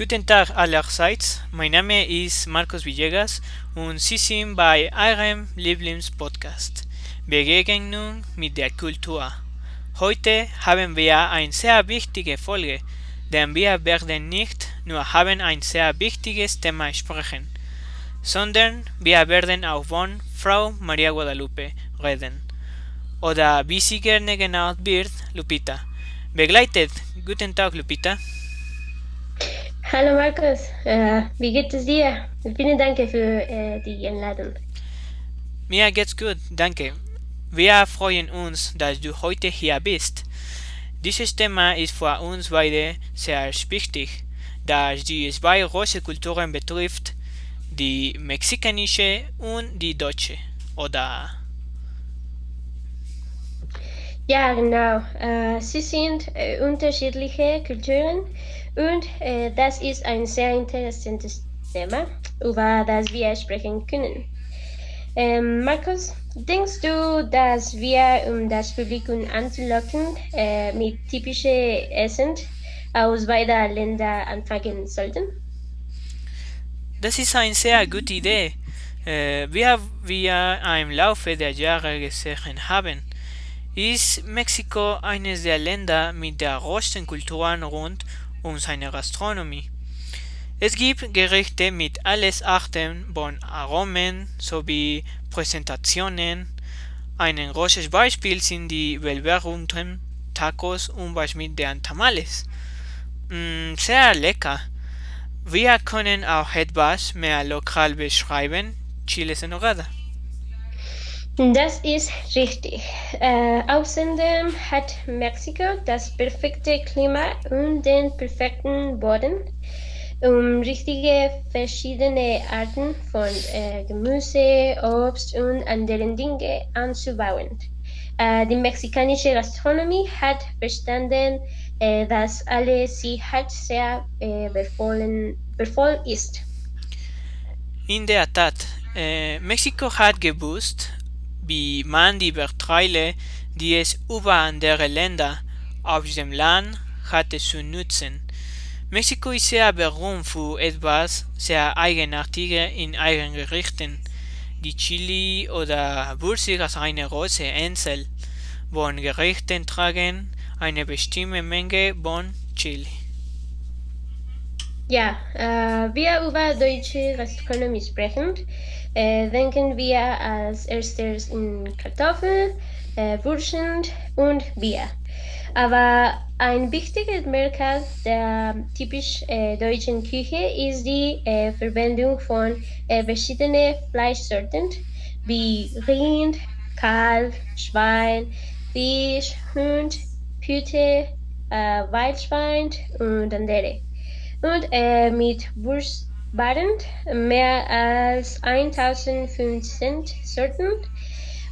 Guten Tag allerseits, mein Name ist Marcos Villegas und Sie sind bei eurem Lieblingspodcast Begegnung mit der Kultur. Heute haben wir eine sehr wichtige Folge, denn wir werden nicht nur haben ein sehr wichtiges Thema sprechen, sondern wir werden auch von Frau Maria Guadalupe reden, oder wie sie gerne genannt wird, Lupita. Begleitet, guten Tag Lupita. Hallo Markus, äh, wie geht es dir? Vielen Dank für äh, die Einladung. Mir geht's gut, danke. Wir freuen uns, dass du heute hier bist. Dieses Thema ist für uns beide sehr wichtig, da es die zwei große Kulturen betrifft, die mexikanische und die deutsche, oder? Ja, genau. Äh, sie sind äh, unterschiedliche Kulturen und äh, das ist ein sehr interessantes Thema, über das wir sprechen können. Ähm, Markus, denkst du, dass wir, um das Publikum anzulocken, äh, mit typischen Essen aus beiden Ländern anfangen sollten? Das ist eine sehr gute Idee. Äh, wie wir im Laufe der Jahre gesehen haben, ist Mexiko eines der Länder mit der größten Kulturen rund um seine Gastronomie. Es gibt Gerichte mit alles Arten von Aromen sowie Präsentationen. Ein großes Beispiel sind die belberunten Tacos und Beispiel der Tamales. Mm, sehr lecker. Wir können auch etwas mehr lokal beschreiben, Chiles en Nogada. Das ist richtig. Äh, außerdem hat Mexiko das perfekte Klima und den perfekten Boden, um richtige verschiedene Arten von äh, Gemüse, Obst und anderen Dingen anzubauen. Äh, die mexikanische Gastronomie hat verstanden, äh, dass alle sie hat sehr äh, befohlen ist. In der Tat, äh, Mexiko hat gewusst, wie man die Vorteile, die es über andere Länder auf dem Land hatte zu nutzen. Mexiko ist sehr berühmt für etwas sehr Eigenartiges in ihren Gerichten. Die Chili oder Würzig als eine große Insel von Gerichten tragen eine bestimmte Menge von Chili. Ja, äh, wir über deutsche Gastronomie sprechen. Äh, denken wir als erstes in Kartoffeln, äh, Wurzeln und Bier. Aber ein wichtiges Merkmal der typisch äh, deutschen Küche ist die äh, Verwendung von äh, verschiedenen Fleischsorten wie Rind, Kalb, Schwein, Fisch, Hund, Pute, äh, Wildschwein und andere. Und äh, mit Wurst waren mehr als 1500 Sorten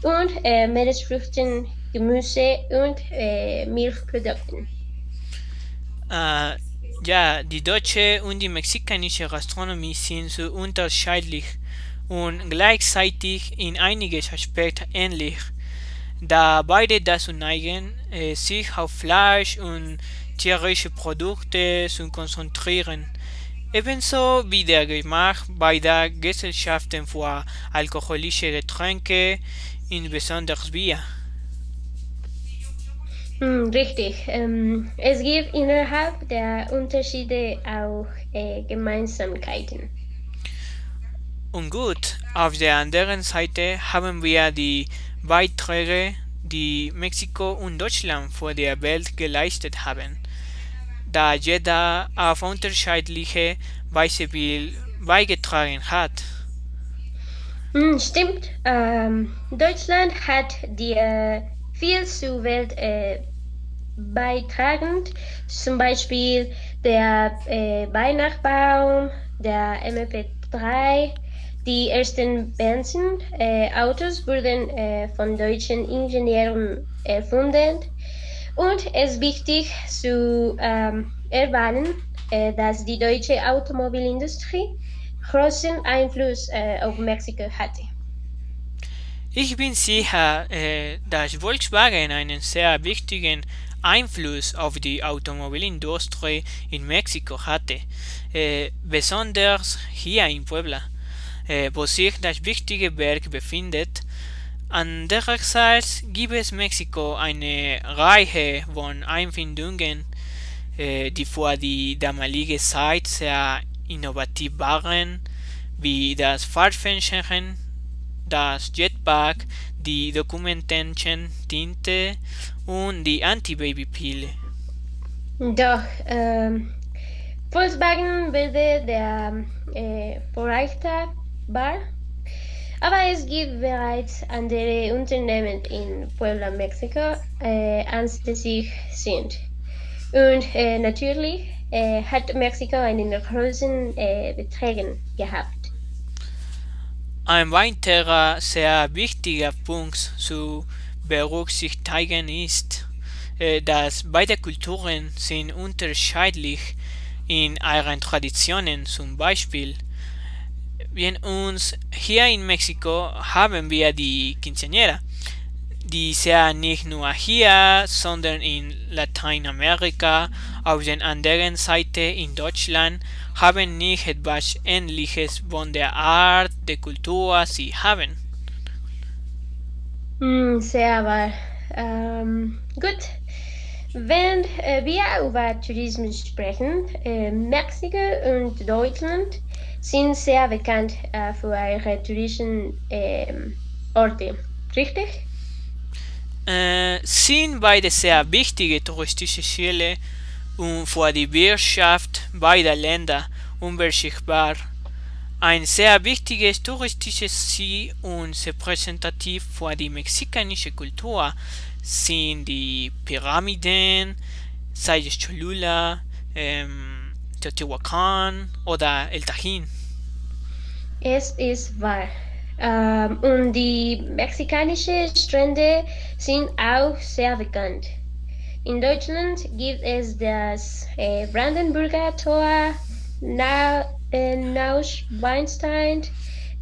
und äh, Meeresfrüchten, Gemüse und äh, Milchprodukten. Äh, ja, die deutsche und die mexikanische Gastronomie sind so unterschiedlich und gleichzeitig in einigen Aspekten ähnlich, da beide dazu neigen, äh, sich auf Fleisch und tierische Produkte zu konzentrieren ebenso wie der Geschmack beider Gesellschaften für alkoholische Getränke, insbesondere Bier. Hm, richtig. Ähm, es gibt innerhalb der Unterschiede auch äh, Gemeinsamkeiten. Und gut, auf der anderen Seite haben wir die Beiträge, die Mexiko und Deutschland vor der Welt geleistet haben da jeder auf unterschiedliche Weise beigetragen hat. Hm, stimmt. Ähm, Deutschland hat die äh, viel zur Welt äh, beitragen, zum Beispiel der äh, Weihnachtsbaum, der MP3, die ersten Benzinautos wurden äh, von deutschen Ingenieuren erfunden und es ist wichtig zu ähm, erwähnen, äh, dass die deutsche Automobilindustrie großen Einfluss äh, auf Mexiko hatte. Ich bin sicher, äh, dass Volkswagen einen sehr wichtigen Einfluss auf die Automobilindustrie in Mexiko hatte, äh, besonders hier in Puebla, äh, wo sich das wichtige Werk befindet. Andererseits gibt es Mexiko eine Reihe von Einfindungen, äh, die für die damalige Zeit sehr innovativ waren, wie das Fahrtfenster, das Jetpack, die Dokumententien-Tinte und die Anti-Baby-Pille. Doch, ähm, Volkswagen wurde der äh, Vorreiter war, aber es gibt bereits andere Unternehmen in Puebla, Mexiko, äh, ansässig sind. Und äh, natürlich äh, hat Mexiko einen großen äh, Beträgen gehabt. Ein weiterer sehr wichtiger Punkt zu berücksichtigen ist, äh, dass beide Kulturen sind unterschiedlich in ihren Traditionen. Zum Beispiel, wir uns hier in Mexiko haben wir die Quinceañera, die sehr nicht nur hier, sondern in Lateinamerika, auf der anderen Seite in Deutschland haben nicht etwas Ähnliches von der Art der Kultur sie haben. Mm, sehr wahr. Ähm, gut. Wenn äh, wir über Tourismus sprechen, äh, Mexiko und Deutschland sind sehr bekannt äh, für ihre touristischen ähm, Orte, richtig? Äh, sind beide sehr wichtige touristische Ziele und für die Wirtschaft beider Länder unberschickbar. Ein sehr wichtiges touristisches Ziel und repräsentativ für die mexikanische Kultur sind die Pyramiden, Sayas Cholula, ähm, Teotihuacan oder El Tajín. Es ist wahr. Ähm, und die mexikanischen Strände sind auch sehr bekannt. In Deutschland gibt es das äh, Brandenburger Tor, Na, äh, Neuschwanstein,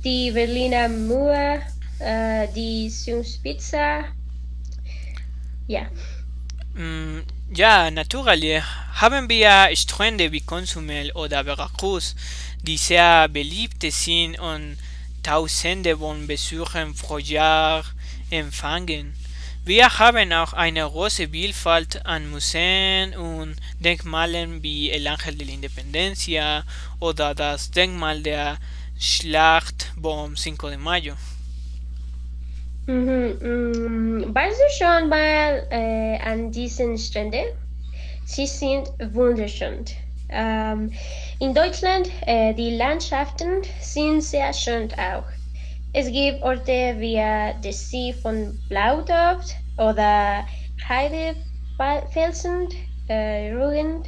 die Berliner Mauer, äh, die Zugspitze. Ja. Mm, ja, natürlich haben wir Strände wie Consumel oder Veracruz, die sehr beliebt sind und Tausende von Besuchern pro Jahr empfangen. Wir haben auch eine große Vielfalt an Museen und Denkmalen wie El Ángel de la Independencia oder das Denkmal der Schlacht vom 5 de Mayo. Mhm, mm, warst du schon mal äh, an diesen Stränden? Sie sind wunderschön. Ähm, in Deutschland, äh, die Landschaften sind sehr schön auch. Es gibt Orte wie der See von Blaudorf oder Heidefelsen, äh, Rügen,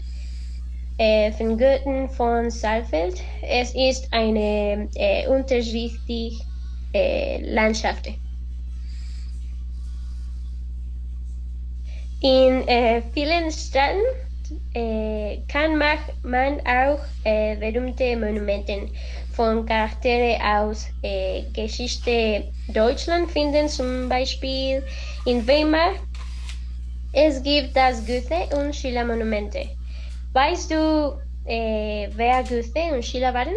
äh, von Götten von Saalfeld. Es ist eine äh, unterschiedliche äh, Landschaft. In äh, vielen Städten äh, kann man auch äh, berühmte Monumente von Charaktere aus äh, Geschichte Deutschland finden, zum Beispiel in Weimar. Es gibt das Goethe- und Schiller-Monumente. Weißt du, äh, wer Goethe und Schiller waren?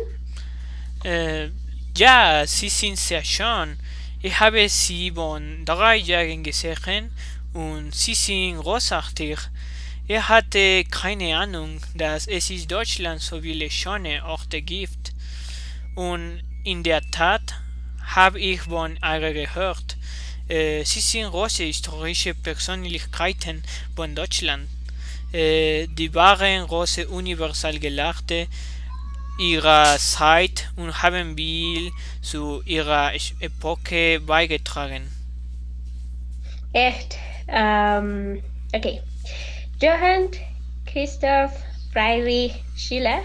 Äh, ja, sie sind sehr schön. Ich habe sie von drei Jahren gesehen und sie sind großartig. Er hatte keine Ahnung, dass es in Deutschland so viele schöne Orte gibt. Und in der Tat habe ich von ihr gehört. Äh, sie sind große historische Persönlichkeiten von Deutschland. Äh, die waren große Universalgelehrte ihrer Zeit und haben viel zu ihrer Epoche beigetragen. Echt? Ähm, okay. Johann Christoph Friedrich Schiller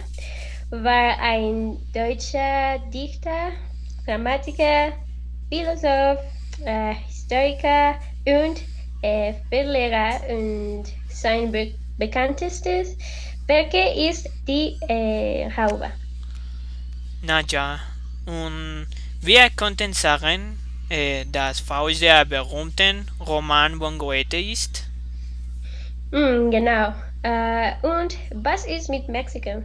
war ein deutscher Dichter, Grammatiker, Philosoph, äh, Historiker und äh, Verleger und sein be bekanntestes Werk ist die äh, Haube. Na ja, und wir konnten sagen, äh, dass Faust der berühmten Roman von Goethe ist? Mm, genau. Äh, und was ist mit Mexiko?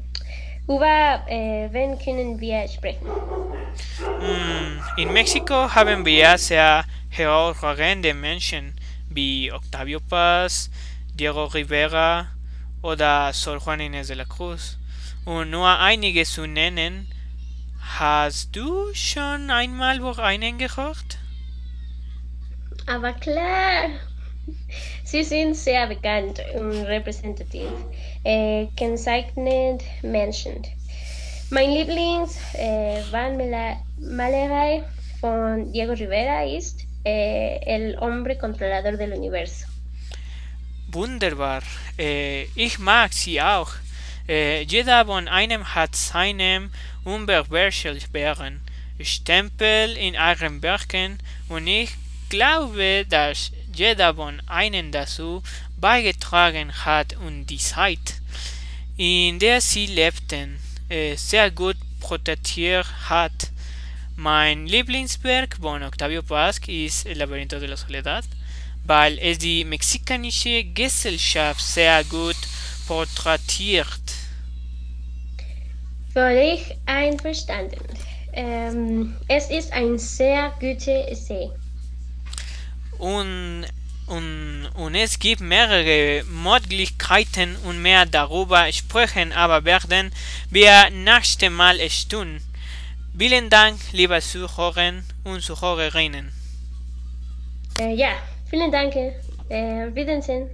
Über äh, wen können wir sprechen? Mm, in Mexiko haben wir sehr hervorragende Menschen wie Octavio Paz, Diego Rivera oder Sor Juan Inés de la Cruz. Und nur einige zu nennen. Hast du schon einmal vor einen gehört? Aber klar, sie sind sehr bekannt und repräsentativ, äh, kennzeichnend Menschen. Mein Lieblingswandmalerei äh, von Diego Rivera ist äh, El Hombre Controlador del Universo. Wunderbar, äh, ich mag sie auch. Äh, jeder von einem hat seinem unbeherrschbaren Stempel in ihren Werken und ich glaube, dass jeder von einen dazu beigetragen hat und die Zeit, in der sie lebten, äh, sehr gut protegiert hat. Mein Lieblingswerk von Octavio Paz ist El Laberinto de la Soledad, weil es die mexikanische Gesellschaft sehr gut porträtiert. Völlig einverstanden. Ähm, es ist ein sehr guter Essay. Und, und, und es gibt mehrere Möglichkeiten und mehr darüber sprechen, aber werden wir nächstes Mal tun. Vielen Dank, liebe Zuhörer und Zuhörerinnen. Äh, ja, vielen Dank. Äh, Wiedersehen.